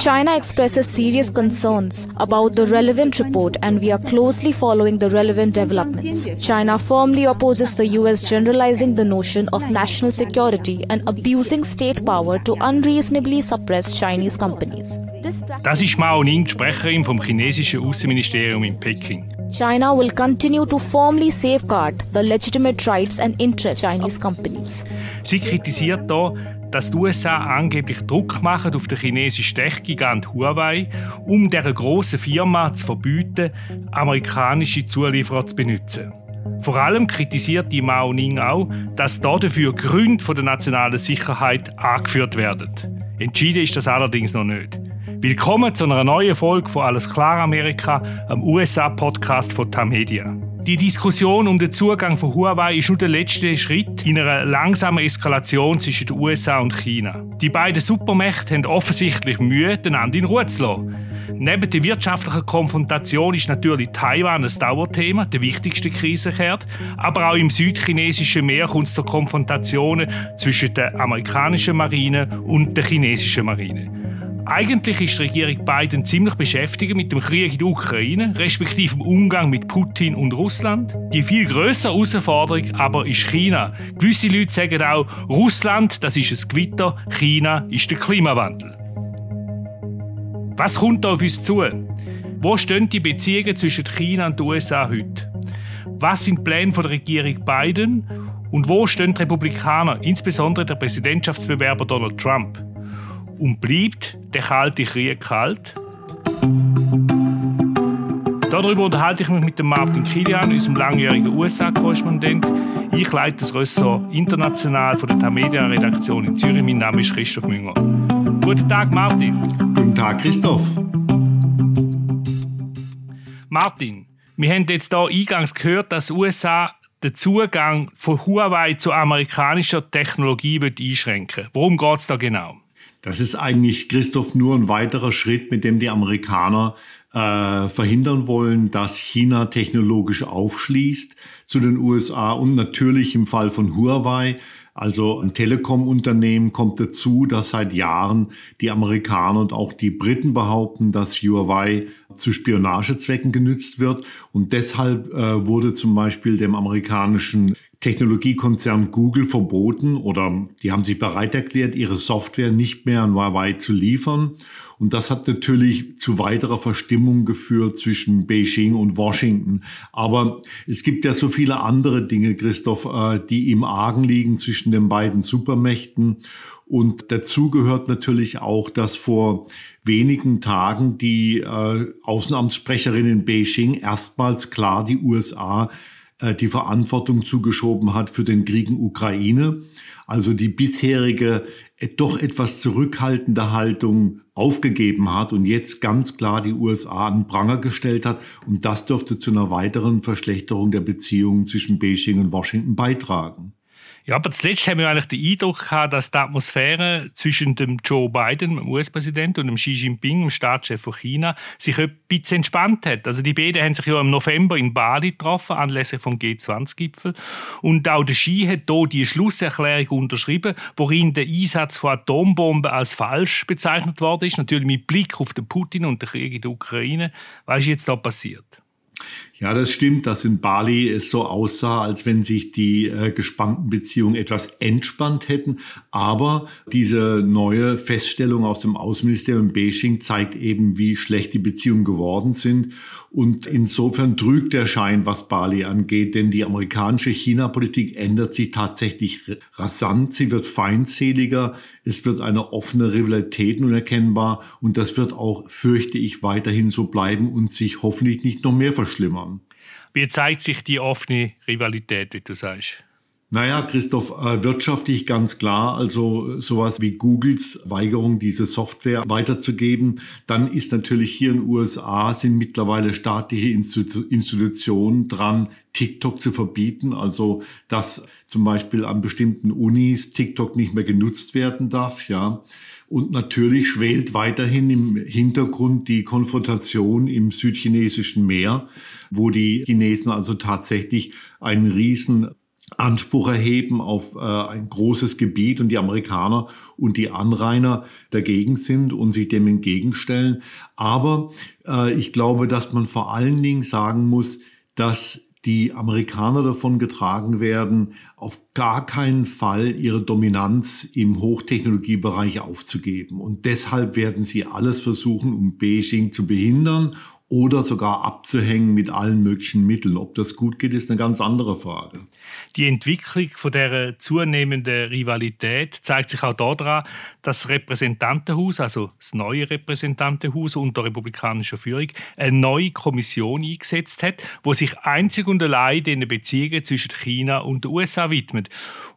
China expresses serious concerns about the relevant report and we are closely following the relevant developments. China firmly opposes the US generalizing the notion of national security and abusing state power to unreasonably suppress Chinese companies. Das ist Mao Ning, Sprecherin vom chinesischen Außenministerium in Peking. China will continue to firmly safeguard the legitimate rights and interests of Chinese companies. Sie kritisiert da, dass die USA angeblich Druck machen auf den chinesischen Tech-Gigant Huawei, um dieser grossen Firma zu verbieten, amerikanische Zulieferer zu benutzen. Vor allem kritisiert die Mao Ning auch, dass dafür Gründe der nationalen Sicherheit angeführt werden. Entschieden ist das allerdings noch nicht. Willkommen zu einer neuen Folge von Alles klar Amerika, einem USA-Podcast von Tamedia. Die Diskussion um den Zugang von Huawei ist nur der letzte Schritt in einer langsamen Eskalation zwischen den USA und China. Die beiden Supermächte haben offensichtlich Mühe, einander in Ruhe zu lassen. Neben der wirtschaftlichen Konfrontation ist natürlich Taiwan ein Dauerthema, der wichtigste Krisenherd. Aber auch im südchinesischen Meer kommt es zu Konfrontationen zwischen der amerikanischen Marine und der chinesischen Marine. Eigentlich ist die Regierung Biden ziemlich beschäftigt mit dem Krieg in der Ukraine, respektive dem Umgang mit Putin und Russland. Die viel größere Herausforderung aber ist China. Gewisse Leute sagen auch, Russland, das ist ein Gewitter, China ist der Klimawandel. Was kommt da auf uns zu? Wo stehen die Beziehungen zwischen China und den USA heute? Was sind die Pläne der Regierung Biden? Und wo stehen die Republikaner, insbesondere der Präsidentschaftsbewerber Donald Trump? Und bleibt der kalte Krieg kalt? Darüber unterhalte ich mich mit dem Martin Kilian, unserem langjährigen USA-Korrespondent. Ich leite das Ressort international von der Tamedia-Redaktion in Zürich. Mein Name ist Christoph Münger. Guten Tag, Martin. Guten Tag, Christoph. Martin, wir haben jetzt hier eingangs gehört, dass USA den Zugang von Huawei zu amerikanischer Technologie einschränken Worum geht es da genau? Das ist eigentlich, Christoph, nur ein weiterer Schritt, mit dem die Amerikaner äh, verhindern wollen, dass China technologisch aufschließt zu den USA und natürlich im Fall von Huawei also ein Telekom-Unternehmen kommt dazu, dass seit Jahren die Amerikaner und auch die Briten behaupten, dass Huawei zu Spionagezwecken genützt wird. Und deshalb äh, wurde zum Beispiel dem amerikanischen Technologiekonzern Google verboten oder die haben sich bereit erklärt, ihre Software nicht mehr an Huawei zu liefern. Und das hat natürlich zu weiterer Verstimmung geführt zwischen Beijing und Washington. Aber es gibt ja so viele andere Dinge, Christoph, äh, die im Argen liegen zwischen den beiden Supermächten. Und dazu gehört natürlich auch, dass vor wenigen Tagen die äh, Außenamtssprecherin in Beijing erstmals klar die USA äh, die Verantwortung zugeschoben hat für den Krieg in Ukraine. Also die bisherige äh, doch etwas zurückhaltende Haltung aufgegeben hat und jetzt ganz klar die USA an Pranger gestellt hat. Und das dürfte zu einer weiteren Verschlechterung der Beziehungen zwischen Beijing und Washington beitragen. Ja, aber zuletzt haben wir eigentlich den Eindruck gehabt, dass die Atmosphäre zwischen dem Joe Biden, dem US-Präsident, und dem Xi Jinping, dem Staatschef von China, sich bisschen entspannt hat. Also die beiden haben sich ja im November in Bali getroffen, anlässlich vom G20-Gipfel. Und auch der Xi hat hier die Schlusserklärung unterschrieben, worin der Einsatz von Atombomben als falsch bezeichnet worden ist. Natürlich mit Blick auf den Putin und den Krieg in der Ukraine. Was ist jetzt da passiert? Ja, das stimmt, dass in Bali es so aussah, als wenn sich die äh, gespannten Beziehungen etwas entspannt hätten. Aber diese neue Feststellung aus dem Außenministerium in Beijing zeigt eben, wie schlecht die Beziehungen geworden sind. Und insofern trügt der Schein, was Bali angeht, denn die amerikanische China-Politik ändert sich tatsächlich rasant. Sie wird feindseliger. Es wird eine offene Rivalität nun erkennbar. Und das wird auch, fürchte ich, weiterhin so bleiben und sich hoffentlich nicht noch mehr verschlimmern. Wie zeigt sich die offene Rivalität, wie du sagst? Naja, Christoph, äh, wirtschaftlich ganz klar, also sowas wie Googles Weigerung, diese Software weiterzugeben. Dann ist natürlich hier in den USA sind mittlerweile staatliche Institutionen dran, TikTok zu verbieten. Also, dass zum Beispiel an bestimmten Unis TikTok nicht mehr genutzt werden darf, ja. Und natürlich schwelt weiterhin im Hintergrund die Konfrontation im südchinesischen Meer, wo die Chinesen also tatsächlich einen riesen Anspruch erheben auf äh, ein großes Gebiet und die Amerikaner und die Anrainer dagegen sind und sich dem entgegenstellen. Aber äh, ich glaube, dass man vor allen Dingen sagen muss, dass die Amerikaner davon getragen werden, auf gar keinen Fall ihre Dominanz im Hochtechnologiebereich aufzugeben. Und deshalb werden sie alles versuchen, um Beijing zu behindern oder sogar abzuhängen mit allen möglichen Mitteln. Ob das gut geht, ist eine ganz andere Frage. Die Entwicklung von der zunehmenden Rivalität zeigt sich auch daran, dass das Repräsentantenhaus, also das neue Repräsentantenhaus unter republikanischer Führung, eine neue Kommission eingesetzt hat, wo sich einzig und allein den Beziehungen zwischen China und den USA widmet.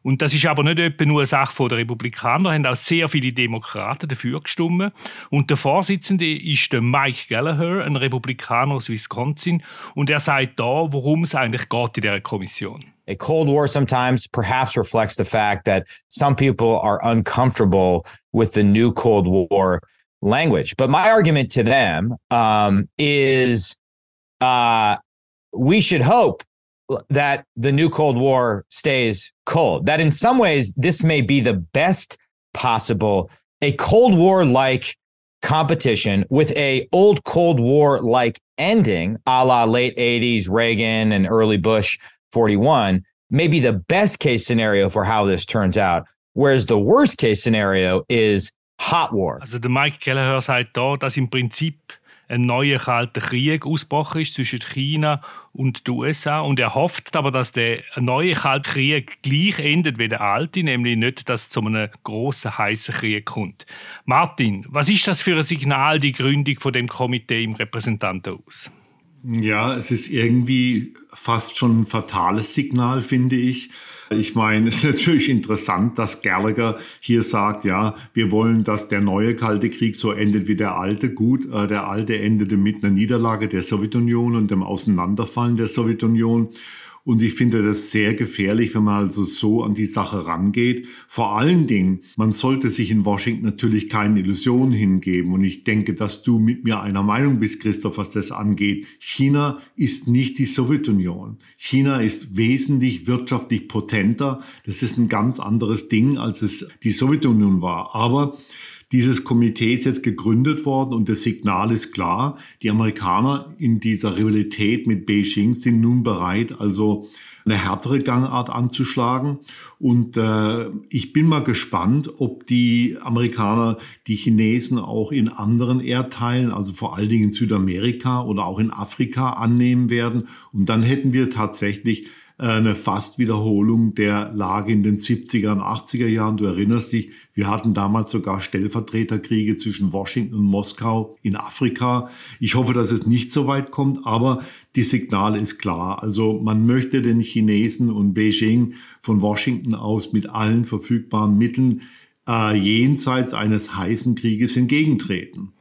Und das ist aber nicht etwa nur eine Sache der Republikaner, haben auch sehr viele Demokraten dafür gestimmt. Und der Vorsitzende ist der Mike Gallagher, ein Republikaner aus Wisconsin, und er sagt da, worum es eigentlich geht in dieser Kommission. A Cold War sometimes perhaps reflects the fact that some people are uncomfortable with the new Cold War language. But my argument to them um, is uh, we should hope that the new Cold War stays cold. That in some ways, this may be the best possible, a Cold War like competition with a old Cold War like ending, a la late 80s Reagan and early Bush 41, may be the best case scenario for how this turns out. Whereas the worst case scenario is hot war. Also der Mike Kelleher sagt da, dass im Prinzip ein neuer kalter Krieg ausgebrochen ist zwischen China und den USA und er hofft aber, dass der neue kalte Krieg gleich endet wie der alte, nämlich nicht, dass es zu einem großen heißen Krieg kommt. Martin, was ist das für ein Signal, die Gründung von dem Komitee im Repräsentantenhaus? Ja, es ist irgendwie fast schon ein fatales Signal, finde ich. Ich meine, es ist natürlich interessant, dass Gallagher hier sagt, ja, wir wollen, dass der neue Kalte Krieg so endet wie der alte. Gut, äh, der alte endete mit einer Niederlage der Sowjetunion und dem Auseinanderfallen der Sowjetunion. Und ich finde das sehr gefährlich, wenn man also so an die Sache rangeht. Vor allen Dingen, man sollte sich in Washington natürlich keine Illusionen hingeben. Und ich denke, dass du mit mir einer Meinung bist, Christoph, was das angeht. China ist nicht die Sowjetunion. China ist wesentlich wirtschaftlich potenter. Das ist ein ganz anderes Ding, als es die Sowjetunion war. Aber dieses Komitee ist jetzt gegründet worden und das Signal ist klar. Die Amerikaner in dieser Rivalität mit Beijing sind nun bereit, also eine härtere Gangart anzuschlagen. Und äh, ich bin mal gespannt, ob die Amerikaner die Chinesen auch in anderen Erdteilen, also vor allen Dingen in Südamerika oder auch in Afrika annehmen werden. Und dann hätten wir tatsächlich eine Fast-Wiederholung der Lage in den 70er und 80er Jahren. Du erinnerst dich, wir hatten damals sogar Stellvertreterkriege zwischen Washington und Moskau in Afrika. Ich hoffe, dass es nicht so weit kommt, aber die Signale ist klar. Also man möchte den Chinesen und Beijing von Washington aus mit allen verfügbaren Mitteln äh, jenseits eines heißen Krieges entgegentreten.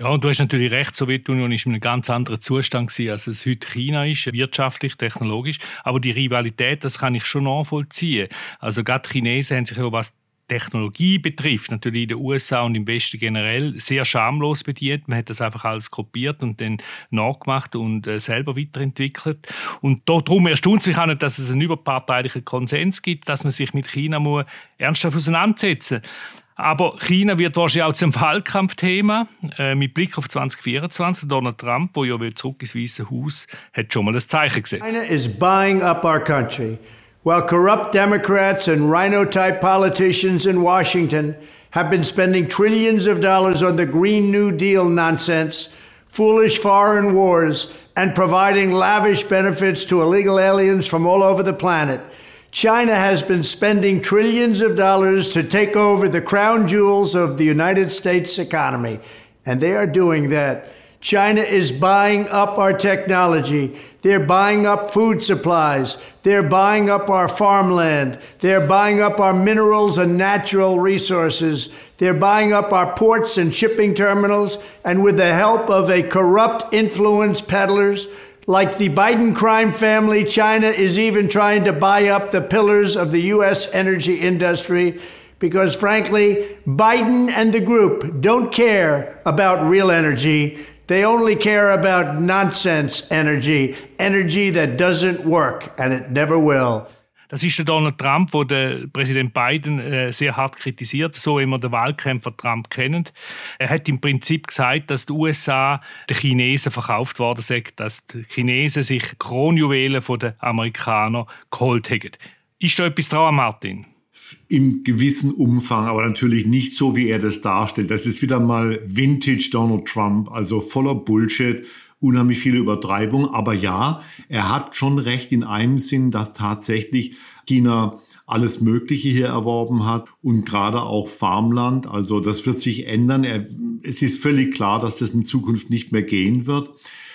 Ja, und du hast natürlich recht, die Sowjetunion ist in einem ganz anderen Zustand gewesen, als es heute China ist, wirtschaftlich, technologisch. Aber die Rivalität, das kann ich schon nachvollziehen. Also gerade die Chinesen haben sich ja, was Technologie betrifft, natürlich in den USA und im Westen generell sehr schamlos bedient. Man hat das einfach alles kopiert und dann nachgemacht und äh, selber weiterentwickelt. Und darum erstaunt es mich auch nicht, dass es einen überparteilichen Konsens gibt, dass man sich mit China muss ernsthaft auseinandersetzen muss. Aber China wird wahrscheinlich auch zum Wahlkampfthema. Äh, mit Blick auf 2024, Donald Trump, der ja zurück ins Weiße Haus, hat schon mal ein Zeichen gesetzt. China is buying up our country, while corrupt Democrats and rhino-type politicians in Washington have been spending trillions of dollars on the Green New Deal nonsense, foolish foreign wars, and providing lavish benefits to illegal aliens from all over the planet. China has been spending trillions of dollars to take over the crown jewels of the United States economy, and they are doing that. China is buying up our technology. They're buying up food supplies. They're buying up our farmland. They're buying up our minerals and natural resources. They're buying up our ports and shipping terminals. And with the help of a corrupt influence peddlers, like the Biden crime family, China is even trying to buy up the pillars of the U.S. energy industry because, frankly, Biden and the group don't care about real energy. They only care about nonsense energy, energy that doesn't work, and it never will. Das ist der Donald Trump, wo der Präsident Biden äh, sehr hart kritisiert, so wie wir den Wahlkämpfer Trump kennen. Er hat im Prinzip gesagt, dass die USA den Chinesen verkauft worden sind, dass die Chinesen sich Kronjuwelen von den Amerikanern geholt haben. Ist da etwas dran, Martin? im gewissen Umfang, aber natürlich nicht so, wie er das darstellt. Das ist wieder mal Vintage Donald Trump, also voller Bullshit, unheimlich viele Übertreibung. Aber ja, er hat schon recht in einem Sinn, dass tatsächlich China alles Mögliche hier erworben hat und gerade auch Farmland. Also das wird sich ändern. Er, es ist völlig klar, dass das in Zukunft nicht mehr gehen wird.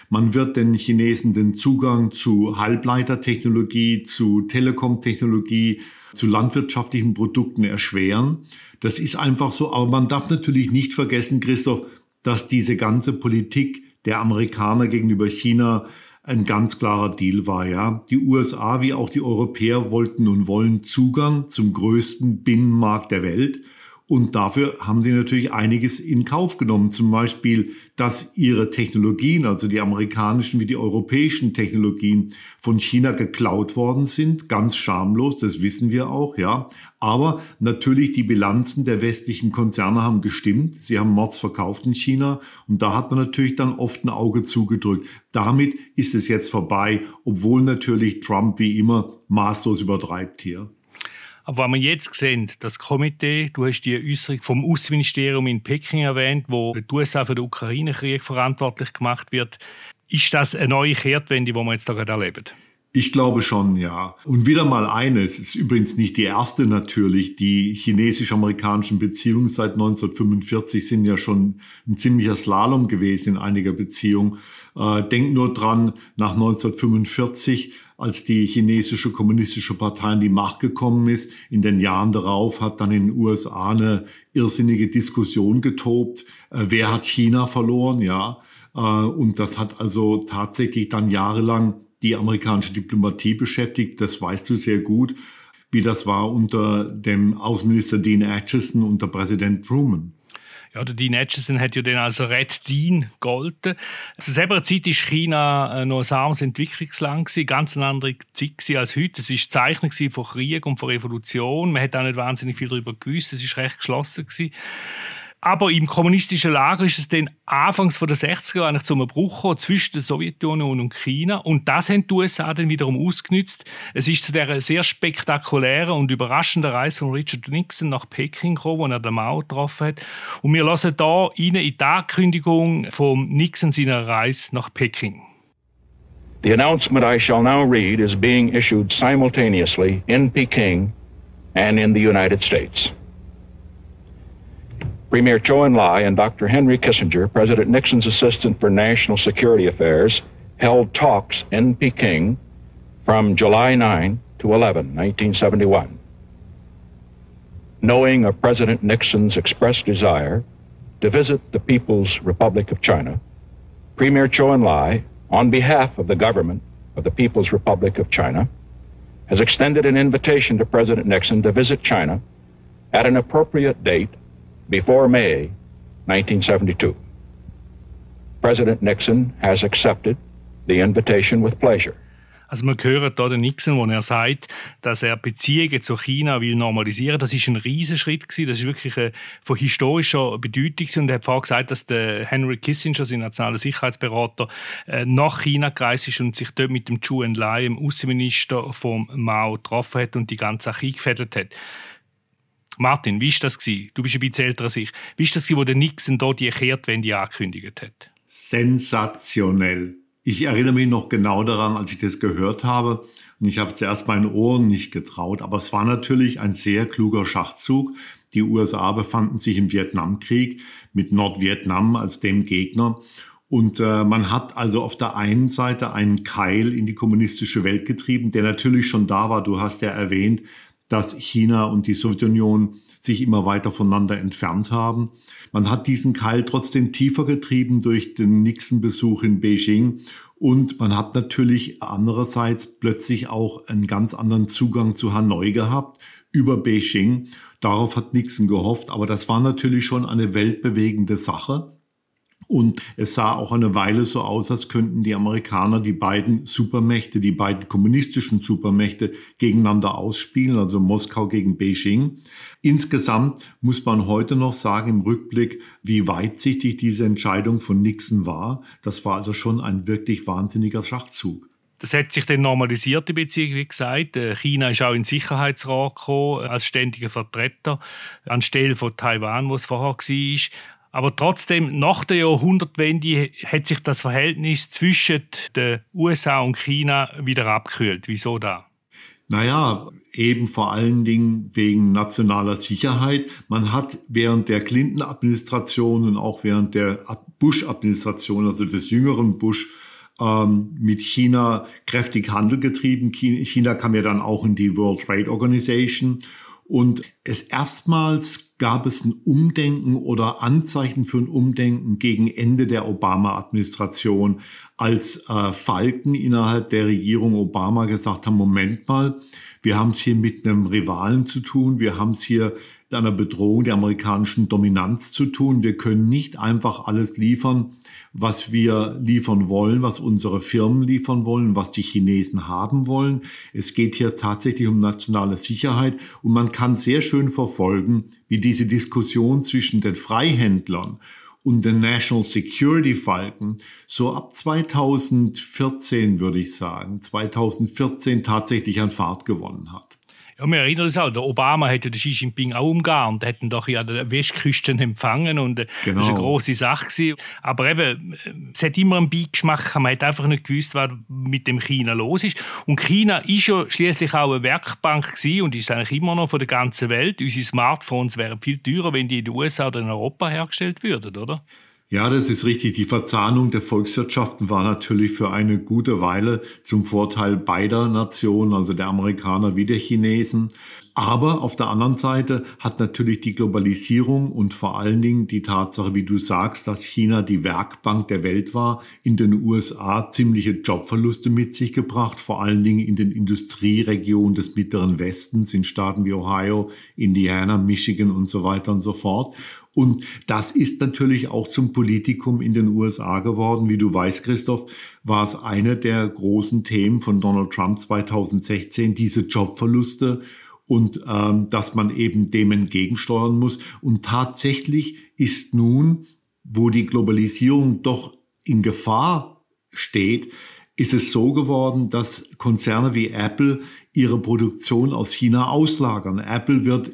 Man wird den Chinesen den Zugang zu Halbleitertechnologie, zu Telekom-Technologie, zu landwirtschaftlichen Produkten erschweren. Das ist einfach so. Aber man darf natürlich nicht vergessen, Christoph, dass diese ganze Politik der Amerikaner gegenüber China ein ganz klarer Deal war, ja. Die USA wie auch die Europäer wollten und wollen Zugang zum größten Binnenmarkt der Welt. Und dafür haben sie natürlich einiges in Kauf genommen. Zum Beispiel, dass ihre Technologien, also die amerikanischen wie die europäischen Technologien von China geklaut worden sind. Ganz schamlos, das wissen wir auch, ja. Aber natürlich die Bilanzen der westlichen Konzerne haben gestimmt. Sie haben Mords verkauft in China. Und da hat man natürlich dann oft ein Auge zugedrückt. Damit ist es jetzt vorbei, obwohl natürlich Trump wie immer maßlos übertreibt hier. Aber wenn wir jetzt sehen, das Komitee, du hast die Äußerung vom Außenministerium in Peking erwähnt, wo die USA für den Ukraine-Krieg verantwortlich gemacht wird, ist das eine neue Kehrtwende, die wir jetzt da gerade erleben? Ich glaube schon, ja. Und wieder mal eines, ist übrigens nicht die erste natürlich. Die chinesisch-amerikanischen Beziehungen seit 1945 sind ja schon ein ziemlicher Slalom gewesen in einiger Beziehung. Äh, denk nur dran, nach 1945 als die chinesische kommunistische Partei in die Macht gekommen ist. In den Jahren darauf hat dann in den USA eine irrsinnige Diskussion getobt. Äh, wer hat China verloren? Ja. Äh, und das hat also tatsächlich dann jahrelang die amerikanische Diplomatie beschäftigt. Das weißt du sehr gut, wie das war unter dem Außenminister Dean Acheson unter Präsident Truman. Ja, der Dean Acheson hat ja dann als Red Dean gegolten. Zu selber Zeit war China äh, noch ein armes Entwicklungsland, gewesen, ganz eine andere Zeit als heute. Es war Zeichen von Krieg und von Revolution. Man hat auch nicht wahnsinnig viel darüber gewusst. Es war recht geschlossen. Gewesen. Aber im kommunistischen Lager ist es dann anfangs der 60er eigentlich zum Bruch gekommen zwischen der Sowjetunion und China. Und das haben die USA dann wiederum ausgenutzt. Es ist zu der sehr spektakulären und überraschenden Reise von Richard Nixon nach Peking gekommen, wo er den Mao getroffen hat. Und wir lassen da rein in die Ankündigung von Nixon seiner Reise nach Peking. The announcement I shall now read is being issued simultaneously in Peking and in the United States. Premier Zhou Enlai and Dr. Henry Kissinger, President Nixon's assistant for national security affairs, held talks in Peking from July 9 to 11, 1971. Knowing of President Nixon's expressed desire to visit the People's Republic of China, Premier Zhou Enlai, on behalf of the government of the People's Republic of China, has extended an invitation to President Nixon to visit China at an appropriate date before May 1972. President Nixon has accepted the invitation with pleasure. Also man hört hier den Nixon, wo er sagt, dass er Beziehungen zu China will normalisieren. Das ist ein Riesenschritt gewesen. Das ist wirklich eine, von historischer Bedeutung und er hat vorher gesagt, dass der Henry Kissinger, sein nationaler Sicherheitsberater, äh, nach China gereist ist und sich dort mit dem Zhou Enlai, dem Außenminister vom Mao, getroffen hat und die ganze Sache eingefädelt hat. Martin, wie war das gewesen? Du bist ein bisschen älter als ich. Wie war das gewesen, wo der Nixon da die Kehrtwende angekündigt hat? Sensationell. Ich erinnere mich noch genau daran, als ich das gehört habe. Und ich habe zuerst meinen Ohren nicht getraut. Aber es war natürlich ein sehr kluger Schachzug. Die USA befanden sich im Vietnamkrieg mit Nordvietnam als dem Gegner. Und äh, man hat also auf der einen Seite einen Keil in die kommunistische Welt getrieben, der natürlich schon da war. Du hast ja erwähnt, dass China und die Sowjetunion sich immer weiter voneinander entfernt haben. Man hat diesen Keil trotzdem tiefer getrieben durch den Nixon-Besuch in Beijing und man hat natürlich andererseits plötzlich auch einen ganz anderen Zugang zu Hanoi gehabt über Beijing. Darauf hat Nixon gehofft, aber das war natürlich schon eine weltbewegende Sache. Und es sah auch eine Weile so aus, als könnten die Amerikaner die beiden Supermächte, die beiden kommunistischen Supermächte gegeneinander ausspielen, also Moskau gegen Beijing. Insgesamt muss man heute noch sagen im Rückblick, wie weitsichtig diese Entscheidung von Nixon war. Das war also schon ein wirklich wahnsinniger Schachzug. Das hat sich dann normalisiert, die Beziehung, wie gesagt. Äh, China ist auch in den Sicherheitsrat gekommen, als ständiger Vertreter, anstelle von Taiwan, wo es vorher war. Aber trotzdem, nach der Jahrhundertwende hat sich das Verhältnis zwischen den USA und China wieder abgekühlt. Wieso da? Naja, eben vor allen Dingen wegen nationaler Sicherheit. Man hat während der Clinton-Administration und auch während der Bush-Administration, also des jüngeren Bush, ähm, mit China kräftig Handel getrieben. China kam ja dann auch in die World Trade Organization und es erstmals gab es ein Umdenken oder Anzeichen für ein Umdenken gegen Ende der Obama-Administration, als äh, Falken innerhalb der Regierung Obama gesagt haben, Moment mal, wir haben es hier mit einem Rivalen zu tun, wir haben es hier mit einer Bedrohung der amerikanischen Dominanz zu tun. Wir können nicht einfach alles liefern, was wir liefern wollen, was unsere Firmen liefern wollen, was die Chinesen haben wollen. Es geht hier tatsächlich um nationale Sicherheit und man kann sehr schön verfolgen, wie diese Diskussion zwischen den Freihändlern und den National Security Falken so ab 2014 würde ich sagen, 2014 tatsächlich an Fahrt gewonnen hat. Ja, wir erinnern uns auch, der Obama hätte den Xi Jinping auch und hätten doch ja der Westküsten empfangen und äh, genau. das war eine große Sache. Gewesen. Aber eben, es hat immer einen Beigeschmack, man hat einfach nicht gewusst, was mit dem China los ist. Und China ist ja schließlich auch eine Werkbank gewesen und ist eigentlich immer noch von der ganzen Welt. Unsere Smartphones wären viel teurer, wenn die in den USA oder in Europa hergestellt würden, oder? Ja, das ist richtig. Die Verzahnung der Volkswirtschaften war natürlich für eine gute Weile zum Vorteil beider Nationen, also der Amerikaner wie der Chinesen. Aber auf der anderen Seite hat natürlich die Globalisierung und vor allen Dingen die Tatsache, wie du sagst, dass China die Werkbank der Welt war, in den USA ziemliche Jobverluste mit sich gebracht, vor allen Dingen in den Industrieregionen des mittleren Westens, in Staaten wie Ohio, Indiana, Michigan und so weiter und so fort. Und das ist natürlich auch zum Politikum in den USA geworden. Wie du weißt, Christoph, war es eine der großen Themen von Donald Trump 2016, diese Jobverluste und ähm, dass man eben dem entgegensteuern muss. Und tatsächlich ist nun, wo die Globalisierung doch in Gefahr steht, ist es so geworden, dass Konzerne wie Apple ihre Produktion aus China auslagern. Apple wird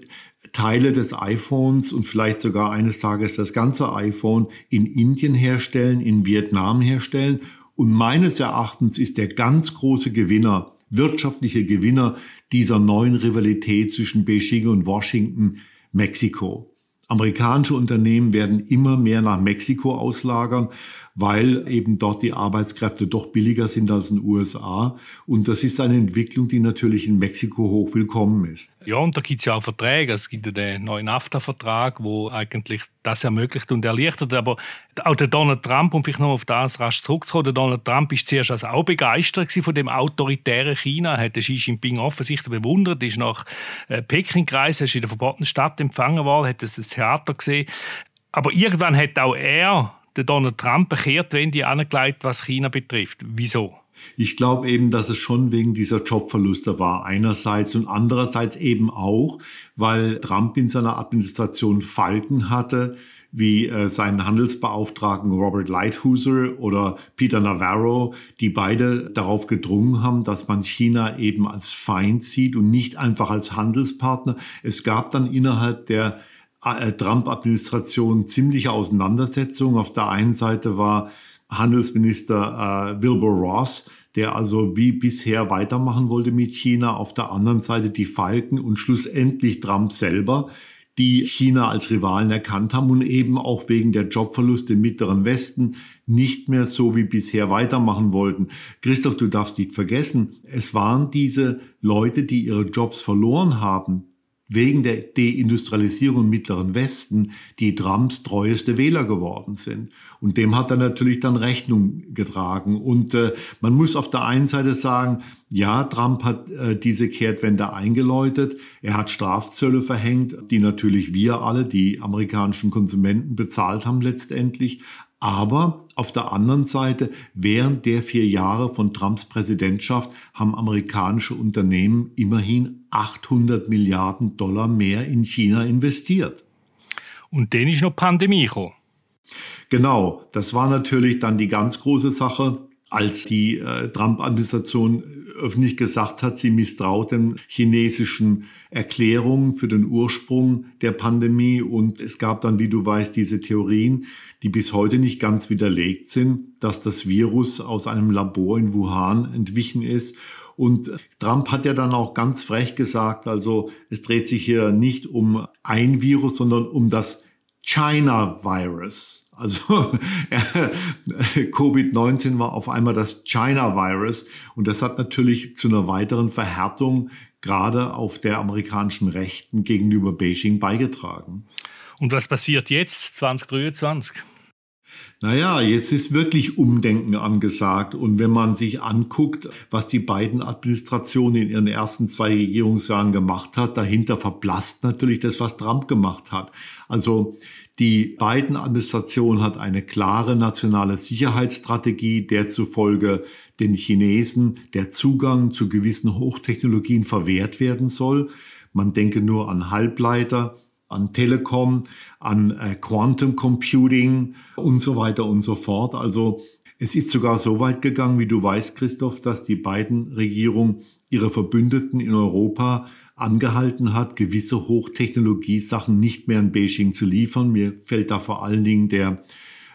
Teile des iPhones und vielleicht sogar eines Tages das ganze iPhone in Indien herstellen, in Vietnam herstellen. Und meines Erachtens ist der ganz große Gewinner, wirtschaftliche Gewinner dieser neuen Rivalität zwischen Beijing und Washington Mexiko. Amerikanische Unternehmen werden immer mehr nach Mexiko auslagern, weil eben dort die Arbeitskräfte doch billiger sind als in den USA. Und das ist eine Entwicklung, die natürlich in Mexiko hoch willkommen ist. Ja, und da gibt es ja auch Verträge. Es gibt ja den neuen NAFTA-Vertrag, wo eigentlich das ermöglicht und erleichtert. Aber auch der Donald Trump, um vielleicht noch auf das rasch zurückzukommen, der Donald Trump ist zuerst also auch begeistert von dem autoritären China, hat den Xi Jinping offensichtlich bewundert, ist nach äh, Peking gereist, ist in der verbotenen Stadt empfangen worden, hat das Theater gesehen. Aber irgendwann hat auch er Donald Trump bekehrt, wenn die angelegt, was China betrifft. Wieso? Ich glaube eben, dass es schon wegen dieser Jobverluste war, einerseits und andererseits eben auch, weil Trump in seiner Administration Falken hatte, wie äh, seinen Handelsbeauftragten Robert Lighthuser oder Peter Navarro, die beide darauf gedrungen haben, dass man China eben als Feind sieht und nicht einfach als Handelspartner. Es gab dann innerhalb der Trump-Administration ziemliche Auseinandersetzungen. Auf der einen Seite war Handelsminister äh, Wilbur Ross, der also wie bisher weitermachen wollte mit China. Auf der anderen Seite die Falken und schlussendlich Trump selber, die China als Rivalen erkannt haben und eben auch wegen der Jobverluste im Mittleren Westen nicht mehr so wie bisher weitermachen wollten. Christoph, du darfst nicht vergessen, es waren diese Leute, die ihre Jobs verloren haben, wegen der Deindustrialisierung im Mittleren Westen die Trumps treueste Wähler geworden sind. Und dem hat er natürlich dann Rechnung getragen. Und äh, man muss auf der einen Seite sagen, ja, Trump hat äh, diese Kehrtwende eingeläutet. Er hat Strafzölle verhängt, die natürlich wir alle, die amerikanischen Konsumenten, bezahlt haben letztendlich. Aber auf der anderen Seite, während der vier Jahre von Trumps Präsidentschaft haben amerikanische Unternehmen immerhin 800 Milliarden Dollar mehr in China investiert. Und dann ist noch Pandemie gekommen. Genau, das war natürlich dann die ganz große Sache als die äh, Trump-Administration öffentlich gesagt hat, sie misstraut den chinesischen Erklärungen für den Ursprung der Pandemie. Und es gab dann, wie du weißt, diese Theorien, die bis heute nicht ganz widerlegt sind, dass das Virus aus einem Labor in Wuhan entwichen ist. Und Trump hat ja dann auch ganz frech gesagt, also es dreht sich hier nicht um ein Virus, sondern um das China-Virus. Also Covid-19 war auf einmal das China-Virus und das hat natürlich zu einer weiteren Verhärtung gerade auf der amerikanischen Rechten gegenüber Beijing beigetragen. Und was passiert jetzt, 2023? Naja, jetzt ist wirklich Umdenken angesagt. Und wenn man sich anguckt, was die beiden Administrationen in ihren ersten zwei Regierungsjahren gemacht hat, dahinter verblasst natürlich das, was Trump gemacht hat. Also die Biden-Administration hat eine klare nationale Sicherheitsstrategie, der zufolge den Chinesen der Zugang zu gewissen Hochtechnologien verwehrt werden soll. Man denke nur an Halbleiter, an Telekom, an äh, Quantum Computing und so weiter und so fort. Also es ist sogar so weit gegangen, wie du weißt, Christoph, dass die beiden Regierungen ihre Verbündeten in Europa angehalten hat, gewisse Hochtechnologiesachen nicht mehr in Beijing zu liefern. Mir fällt da vor allen Dingen der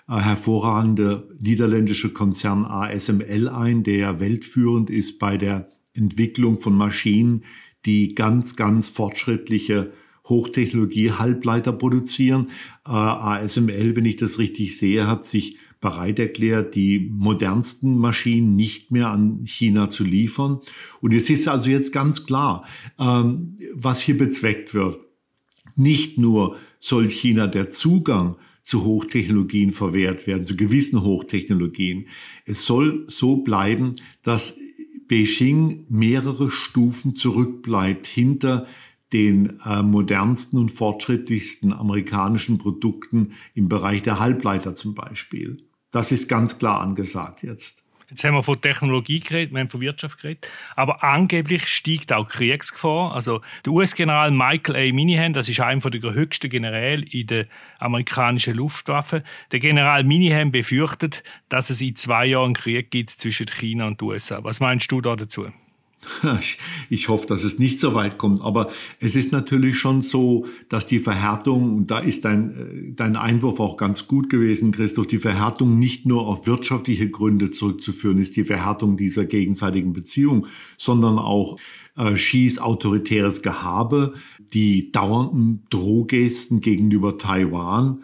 äh, hervorragende niederländische Konzern ASML ein, der weltführend ist bei der Entwicklung von Maschinen, die ganz, ganz fortschrittliche Hochtechnologie Halbleiter produzieren. Äh, ASML, wenn ich das richtig sehe, hat sich bereit erklärt, die modernsten Maschinen nicht mehr an China zu liefern. Und es ist also jetzt ganz klar, ähm, was hier bezweckt wird. Nicht nur soll China der Zugang zu Hochtechnologien verwehrt werden, zu gewissen Hochtechnologien. Es soll so bleiben, dass Beijing mehrere Stufen zurückbleibt hinter den äh, modernsten und fortschrittlichsten amerikanischen Produkten im Bereich der Halbleiter zum Beispiel. Das ist ganz klar angesagt jetzt. Jetzt haben wir von Technologie geredet, wir haben von Wirtschaft geredet, aber angeblich steigt auch Kriegsgefahr. Also der US-General Michael A. Minihan, das ist einer der höchsten Generäle in der amerikanischen Luftwaffe. Der General Minihan befürchtet, dass es in zwei Jahren Krieg gibt zwischen China und den USA. Was meinst du da dazu? Ich hoffe, dass es nicht so weit kommt. Aber es ist natürlich schon so, dass die Verhärtung, und da ist dein, äh, dein Einwurf auch ganz gut gewesen, Christoph, die Verhärtung nicht nur auf wirtschaftliche Gründe zurückzuführen ist, die Verhärtung dieser gegenseitigen Beziehung, sondern auch äh, Xis autoritäres Gehabe, die dauernden Drohgesten gegenüber Taiwan,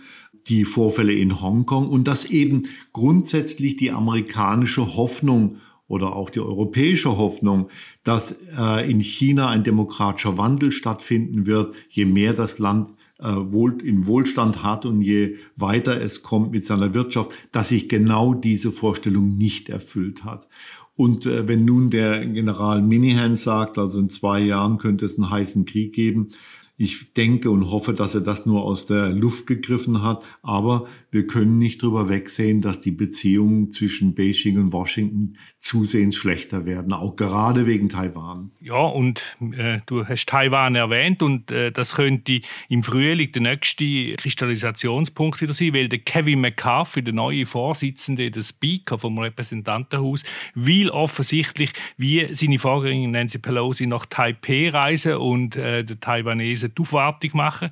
die Vorfälle in Hongkong und dass eben grundsätzlich die amerikanische Hoffnung oder auch die europäische Hoffnung, dass äh, in China ein demokratischer Wandel stattfinden wird, je mehr das Land äh, wohl, in Wohlstand hat und je weiter es kommt mit seiner Wirtschaft, dass sich genau diese Vorstellung nicht erfüllt hat. Und äh, wenn nun der General Minihan sagt, also in zwei Jahren könnte es einen heißen Krieg geben, ich denke und hoffe, dass er das nur aus der Luft gegriffen hat, aber wir können nicht drüber wegsehen, dass die Beziehungen zwischen Beijing und Washington zusehends schlechter werden, auch gerade wegen Taiwan. Ja, und äh, du hast Taiwan erwähnt und äh, das könnte im Frühling der nächste Kristallisationspunkt wieder sein, weil der Kevin McCarthy, der neue Vorsitzende, der Speaker vom Repräsentantenhaus, will offensichtlich, wie seine Vorgängerin Nancy Pelosi nach Taipei reisen und äh, der Taiwanesen die Aufwartung machen.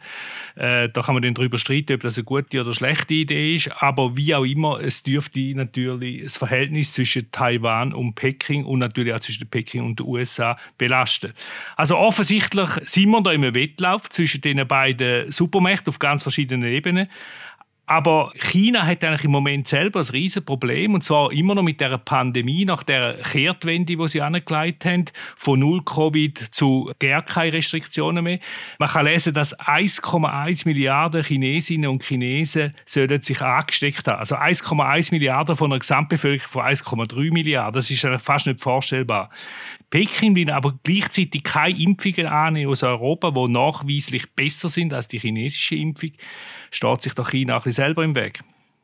Äh, da kann man dann darüber streiten, ob das eine gute oder schlechte Idee ist. Aber wie auch immer, es dürfte natürlich das Verhältnis zwischen Taiwan und Peking und natürlich auch zwischen Peking und den USA belasten. Also offensichtlich sind wir da im Wettlauf zwischen den beiden Supermächten auf ganz verschiedenen Ebenen. Aber China hat eigentlich im Moment selber ein riesen Problem und zwar immer noch mit der Pandemie nach der Kehrtwende, die sie angelegt haben, von null Covid zu gar keine Restriktionen mehr. Man kann lesen, dass 1,1 Milliarden Chinesinnen und Chinesen sollen sich angesteckt haben. Also 1,1 Milliarden von einer Gesamtbevölkerung von 1,3 Milliarden. Das ist fast nicht vorstellbar. Peking will aber gleichzeitig keine Impfungen annehmen aus Europa, die nachweislich besser sind als die chinesische Impfung. Steht sich doch China ein bisschen selber im Weg?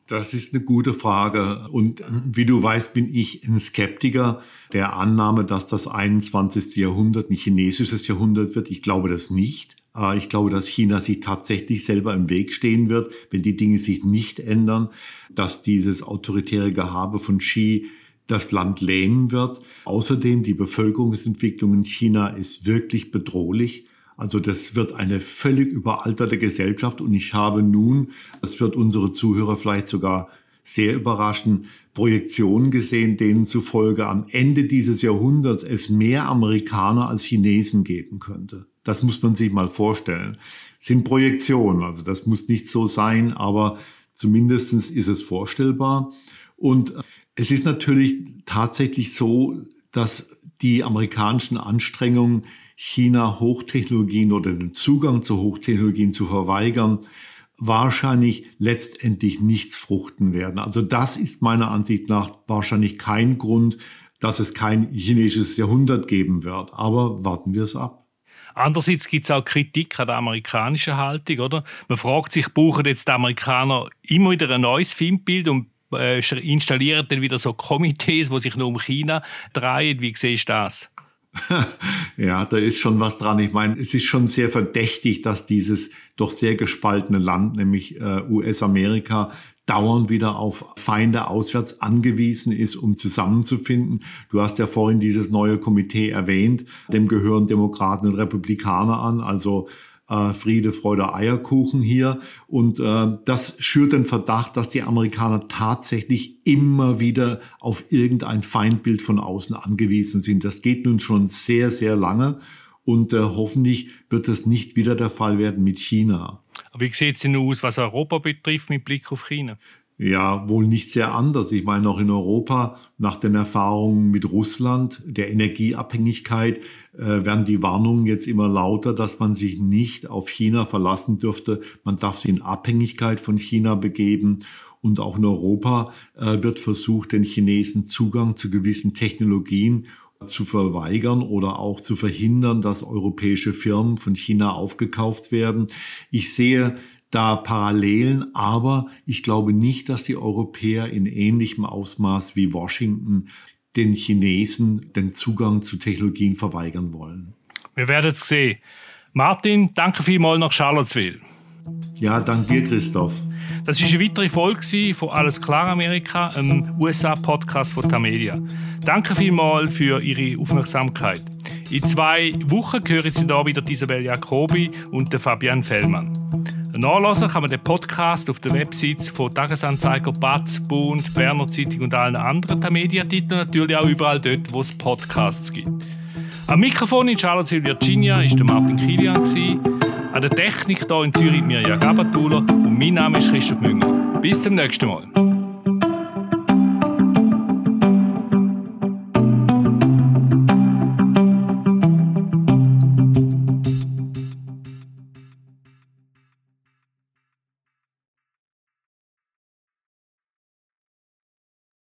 Das ist eine gute Frage. Und wie du weißt, bin ich ein Skeptiker der Annahme, dass das 21. Jahrhundert ein chinesisches Jahrhundert wird. Ich glaube das nicht. Äh, ich glaube, dass China sich tatsächlich selber im Weg stehen wird, wenn die Dinge sich nicht ändern, dass dieses autoritäre Gehabe von Xi das Land lähmen wird. Außerdem die Bevölkerungsentwicklung in China ist wirklich bedrohlich. Also das wird eine völlig überalterte Gesellschaft und ich habe nun, das wird unsere Zuhörer vielleicht sogar sehr überraschen, Projektionen gesehen, denen zufolge am Ende dieses Jahrhunderts es mehr Amerikaner als Chinesen geben könnte. Das muss man sich mal vorstellen. Das sind Projektionen, also das muss nicht so sein, aber zumindestens ist es vorstellbar. Und es ist natürlich tatsächlich so, dass die amerikanischen Anstrengungen China Hochtechnologien oder den Zugang zu Hochtechnologien zu verweigern, wahrscheinlich letztendlich nichts fruchten werden. Also das ist meiner Ansicht nach wahrscheinlich kein Grund, dass es kein chinesisches Jahrhundert geben wird. Aber warten wir es ab. Andererseits gibt es auch Kritik an der amerikanischen Haltung, oder? Man fragt sich, brauchen jetzt die Amerikaner immer wieder ein neues Filmbild und äh, installieren dann wieder so Komitees, die sich nur um China drehen? Wie siehst du das? ja, da ist schon was dran. Ich meine, es ist schon sehr verdächtig, dass dieses doch sehr gespaltene Land, nämlich äh, US-Amerika, dauernd wieder auf Feinde auswärts angewiesen ist, um zusammenzufinden. Du hast ja vorhin dieses neue Komitee erwähnt, dem gehören Demokraten und Republikaner an, also äh, Friede, Freude, Eierkuchen hier. Und äh, das schürt den Verdacht, dass die Amerikaner tatsächlich immer wieder auf irgendein Feindbild von außen angewiesen sind. Das geht nun schon sehr, sehr lange. Und äh, hoffentlich wird das nicht wieder der Fall werden mit China. Aber wie sieht es denn aus, was Europa betrifft, mit Blick auf China? Ja, wohl nicht sehr anders. Ich meine, auch in Europa, nach den Erfahrungen mit Russland, der Energieabhängigkeit, äh, werden die Warnungen jetzt immer lauter, dass man sich nicht auf China verlassen dürfte. Man darf sich in Abhängigkeit von China begeben. Und auch in Europa äh, wird versucht, den Chinesen Zugang zu gewissen Technologien zu verweigern oder auch zu verhindern, dass europäische Firmen von China aufgekauft werden. Ich sehe da Parallelen, aber ich glaube nicht, dass die Europäer in ähnlichem Ausmaß wie Washington den Chinesen den Zugang zu Technologien verweigern wollen. Wir werden es sehen. Martin, danke vielmals nach Charlottesville. Ja, danke dir, Christoph. Das ist eine weitere Folge von Alles klar Amerika, einem USA-Podcast von Tamedia. Danke vielmals für Ihre Aufmerksamkeit. In zwei Wochen hören Sie da wieder Isabel Jacobi und Fabian Fellmann. Nachlesen kann man den Podcast auf der Website von Tagesanzeiger, Batz, Bund, Berner Zeitung und allen anderen Mediatiteln, natürlich auch überall dort, wo es Podcasts gibt. Am Mikrofon in Charlottesville, Virginia, ist der Martin Kilian. An der Technik hier in Zürich Mirja Gabatuller und mein Name ist Christoph Münger. Bis zum nächsten Mal.